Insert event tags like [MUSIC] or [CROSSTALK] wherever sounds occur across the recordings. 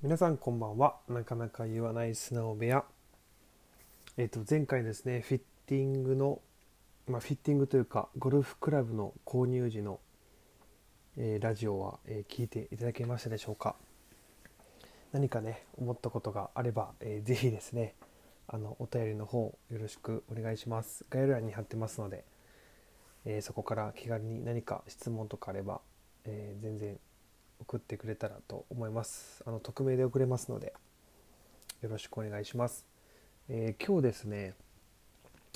皆さんこんばんは。なかなか言わない素直部屋。えっ、と前回ですねフィッティングのまあ、フィッティングというかゴルフクラブの購入時の、えーラジオは、えー聞いていただけましたでしょうか。何かね思ったことがあれば、えーぜひですねあのお便りの方よろしくお願いします。概要欄に貼ってますので、えーそこから気軽に何か質問とかあれば、え全然送ってくれたらと思います。あの匿名で送れますのでよろしくお願いします、えー今日ですね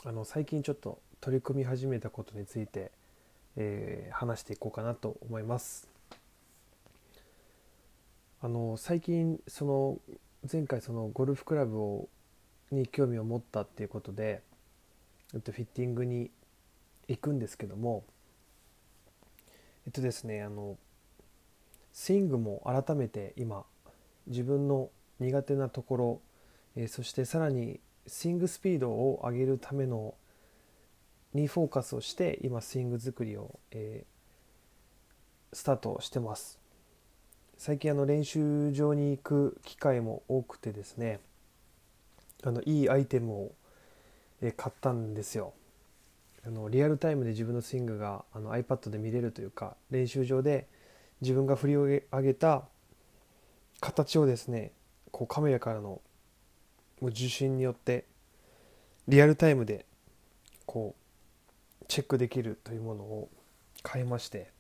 あの最近ちょっと取り組み始めたことについて、えー話していこうかなと思います。あの最近その前回そのゴルフクラブをに興味を持ったっていうことで、えっと、フィッティングに行くんですけどもえっとですねあのスイングも改めて今自分の苦手なところ、えーそしてさらにスイングスピードを上げるためのにフォーカスをして今スイング作りを、えースタートしてます。最近あの練習場に行く機会も多くてですねあのいいアイテムを、えー買ったんですよ。あのリアルタイムで自分のスイングがあの iPad で見れるというか練習場で自分が振り上げた形をですねこうカメラからのもう受信によってリアルタイムでこうチェックできるというものを買いまして、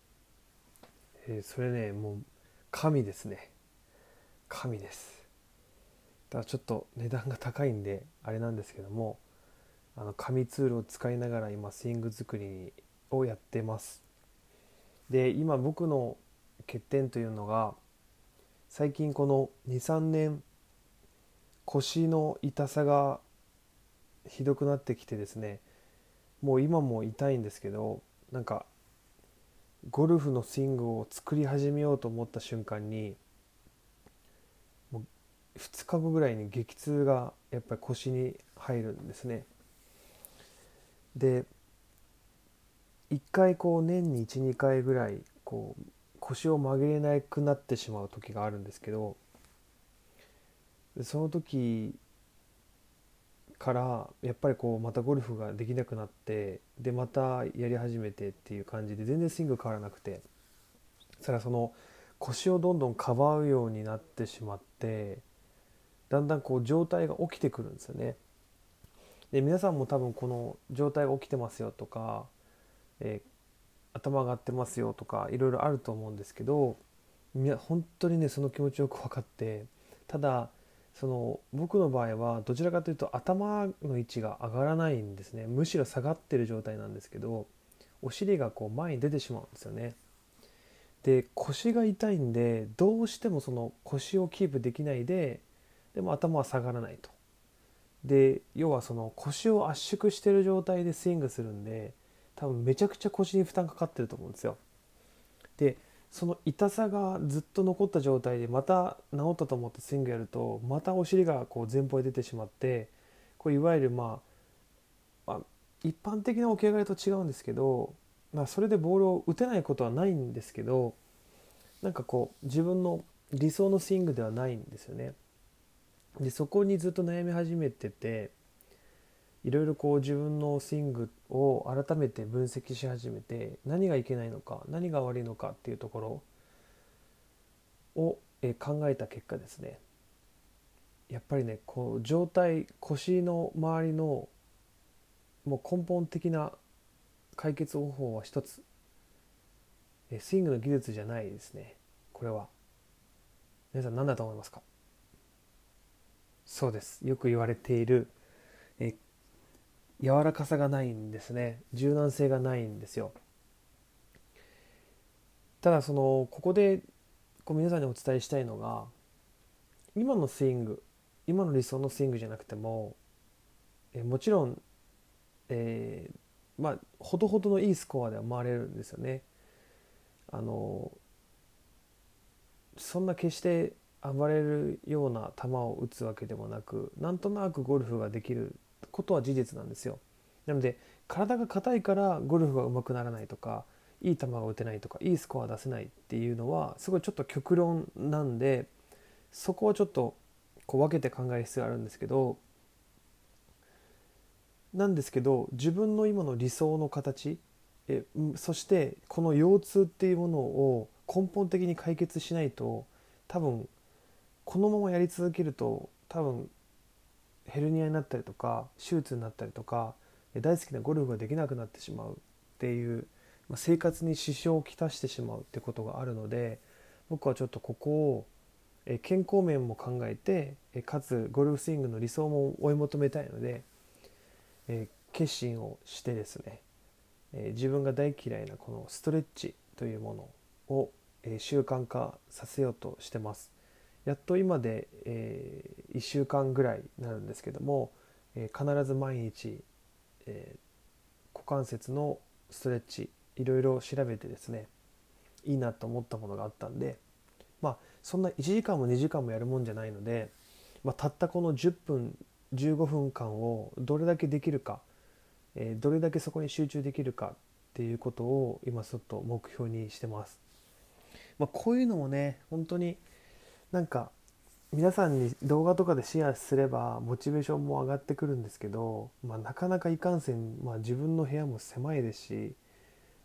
えーそれねもう神ですね。神です。だからちょっと値段が高いんであれなんですけどもあの紙ツールを使いながら今スイング作りをやってます。で今僕の欠点というのが最近この23年腰の痛さがひどくなってきてですねもう今も痛いんですけどなんかゴルフのスイングを作り始めようと思った瞬間にもう2日後ぐらいに激痛がやっぱり腰に入るんですね。で1回こう年に12回ぐらいこう腰を曲げれなくなってしまう時があるんですけどその時からやっぱりこうまたゴルフができなくなってでまたやり始めてっていう感じで全然スイング変わらなくてそしたらその腰をどんどんかばうようになってしまってだんだんこう状態が起きてくるんですよね。で皆さんも多分この状態が起きてますよとか、え頭上がってますよとかいろいろあると思うんですけど本当にねその気持ちよく分かってただその僕の場合はどちらかというと頭の位置が上がらないんですね。むしろ下がってる状態なんですけどお尻がこう前に出てしまうんですよね。で腰が痛いんでどうしてもその腰をキープできないででも頭は下がらないと。で要はその腰を圧縮してる状態でスイングするんで多分めちゃくちゃ腰に負担かかってると思うんですよでその痛さがずっと残った状態でまた治ったと思ってスイングやるとまたお尻がこう前方へ出てしまってこれいわゆるまあ、まあ、一般的な起き上がりと違うんですけど、まあ、それでボールを打てないことはないんですけどなんかこう自分の理想のスイングではないんですよね。でそこにずっと悩み始めてていろいろこう自分のスイングを改めて分析し始めて何がいけないのか何が悪いのかっていうところを考えた結果ですね。やっぱりねこう状態腰の周りのもう根本的な解決方法は一つ。スイングの技術じゃないですね。これは。皆さん何だと思いますか？そうです。よく言われている柔らかさがないんですね。柔軟性がないんですよ。ただそのここでこう皆さんにお伝えしたいのが今のスイング今の理想のスイングじゃなくてもえもちろん、えーまあほどほどのいいスコアでは回れるんですよね。あのそんな決して暴れるような球を打つわけでもなくなんとなくゴルフができることは事実なんですよ。なので体が硬いからゴルフが上手くならないとかいい球が打てないとかいいスコア出せないっていうのはすごいちょっと極論なんでそこはちょっとこう分けて考える必要があるんですけどなんですけど自分の今の理想の形えそしてこの腰痛っていうものを根本的に解決しないと多分このままやり続けると多分ヘルニアになったりとか手術になったりとか大好きなゴルフができなくなってしまうっていうま生活に支障をきたしてしまうってことがあるので僕はちょっとここを健康面も考えてかつゴルフスイングの理想も追い求めたいので決心をしてですね自分が大嫌いなこのストレッチというものを習慣化させようとしてます。やっと今で、え1週間ぐらいになるんですけども、え必ず毎日、え股関節のストレッチいろいろ調べてですねいいなと思ったものがあったんでまあそんな1時間も2時間もやるもんじゃないので、まあ、たったこの10分15分間をどれだけできるか、えー、どれだけそこに集中できるかっていうことを今ちょっと目標にしてます。まあ、こういうのもね本当になんか皆さんに動画とかでシェアすればモチベーションも上がってくるんですけど、まあ、なかなかいかんせん、まあ、自分の部屋も狭いですし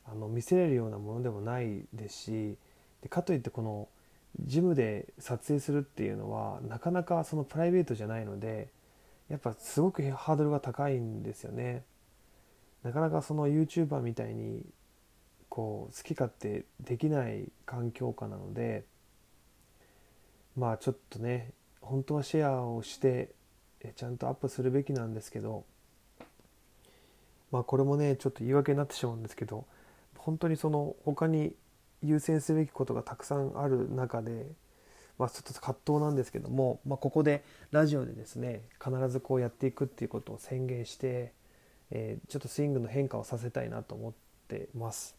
あの見せれるようなものでもないですしでかといってこのジムで撮影するっていうのはなかなかそのプライベートじゃないのでやっぱすごくハードルが高いんですよね。なかなかその YouTuber みたいにこう好き勝手できない環境下なのでまあちょっとね本当はシェアをしてちゃんとアップするべきなんですけどまあこれもねちょっと言い訳になってしまうんですけど本当にその他に優先すべきことがたくさんある中で、まあ、ちょっと葛藤なんですけども、まあ、ここでラジオでですね必ずこうやっていくっていうことを宣言して、え、ちょっとスイングの変化をさせたいなと思ってます。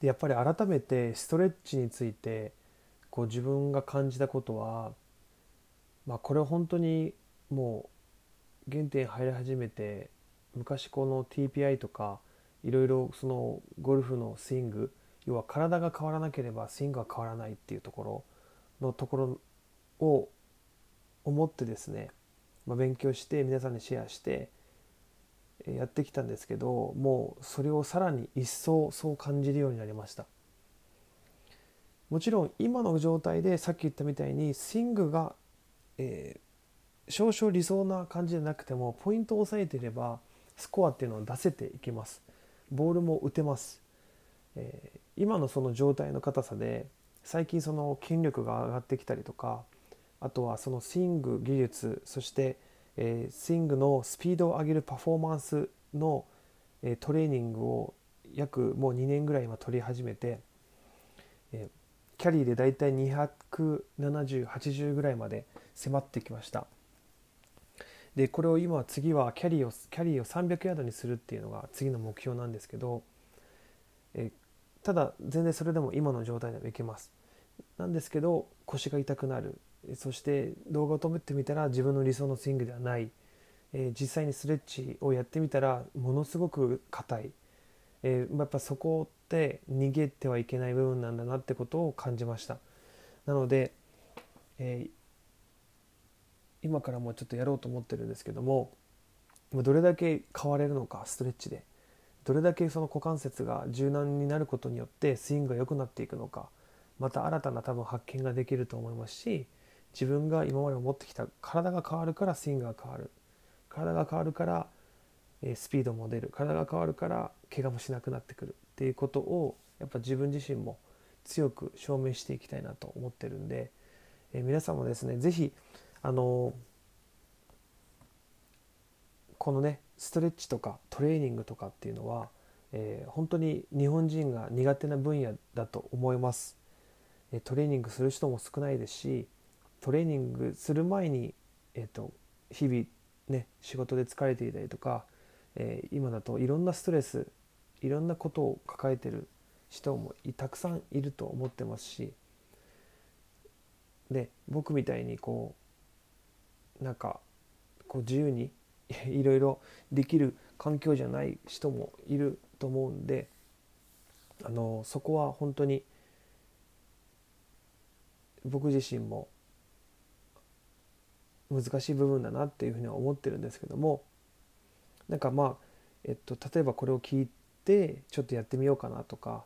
でやっぱり改めてストレッチについてこう自分が感じたことは、まあ、これ本当にもう原点入り始めて昔この TPI とかいろいろそのゴルフのスイング要は体が変わらなければスイングは変わらないっていうところのところを思ってですね、まあ、勉強して皆さんにシェアしてやってきたんですけどもうそれをさらに一層そう感じるようになりました。もちろん今の状態でさっき言ったみたいにスイングが、えー、少々理想な感じじゃなくてもポイントを押さえていればスコアっていうのを出せていきます。ボールも打てます、えー、今のその状態の硬さで最近その筋力が上がってきたりとかあとはそのスイング技術そして、えー、スイングのスピードを上げるパフォーマンスの、えー、トレーニングを約もう2年ぐらい今取り始めて、えー、キャリーでだいたい27080ぐらいまで迫ってきました。でこれを今次はキャリーをキャリーを300ヤードにするっていうのが次の目標なんですけど、えただ全然それでも今の状態でもいけます。なんですけど腰が痛くなる。そして動画を止めてみたら自分の理想のスイングではない、えー、実際にストレッチをやってみたらものすごく硬い、えー、やっぱそこって逃げてはいけない部分なんだなってことを感じました。なので、えー、今からもうちょっとやろうと思ってるんですけどもどれだけ変われるのかストレッチで。どれだけその股関節が柔軟になることによってスイングが良くなっていくのかまた新たな多分発見ができると思いますし自分が今まで思ってきた体が変わるからスイングが変わる。体が変わるからスピードも出る。体が変わるから怪我もしなくなってくる。っていうことをやっぱ自分自身も強く証明していきたいなと思ってるんで、え皆さんもですね是非あのこのねストレッチとかトレーニングとかっていうのは、えー、本当に日本人が苦手な分野だと思います。トレーニングする人も少ないですしトレーニングする前に、えーと、日々ね仕事で疲れていたりとか、えー、今だといろんなストレスいろんなことを抱えてる人もたくさんいると思ってますしで僕みたいにこうなんかこう自由に [LAUGHS] いろいろできる環境じゃない人もいると思うんであのそこは本当に僕自身も難しい部分だなっていうふうには思ってるんですけどもなんかまあ、えっと、例えばこれを聞いててちょっとやってみようかなとか、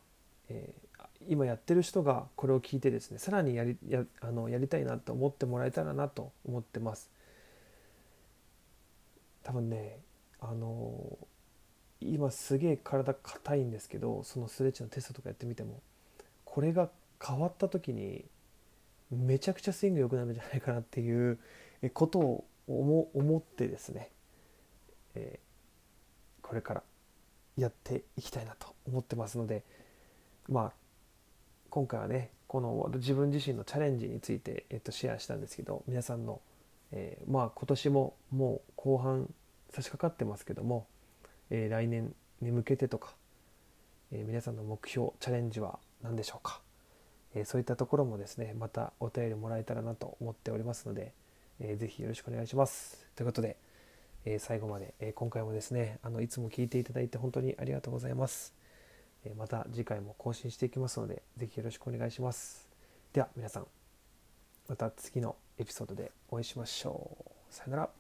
えー、今やってる人がこれを聞いてですねさらにやりやあのやりたいなと思ってもらえたらなと思ってます。多分ねあの今すげえ体硬いんですけどそのストレッチのテストとかやってみてもこれが変わった時にめちゃくちゃスイング良くなるんじゃないかなっていうことを思ってですね、えー、これからやっていきたいなと思ってますのでまあ今回はねこの自分自身のチャレンジについて、えっと、シェアしたんですけど皆さんの、えー、まあ今年ももう後半差し掛かってますけども、えー、来年に向けてとか、えー、皆さんの目標チャレンジは何でしょうか、えそういったところもですねまたお便りもらえたらなと思っておりますので、えー、ぜひよろしくお願いします。ということで、えー、最後まで、えー、今回もですねあのいつも聞いていただいて本当にありがとうございます。えまた次回も更新していきますので是非よろしくお願いします。では皆さんまた次のエピソードでお会いしましょう。さよなら。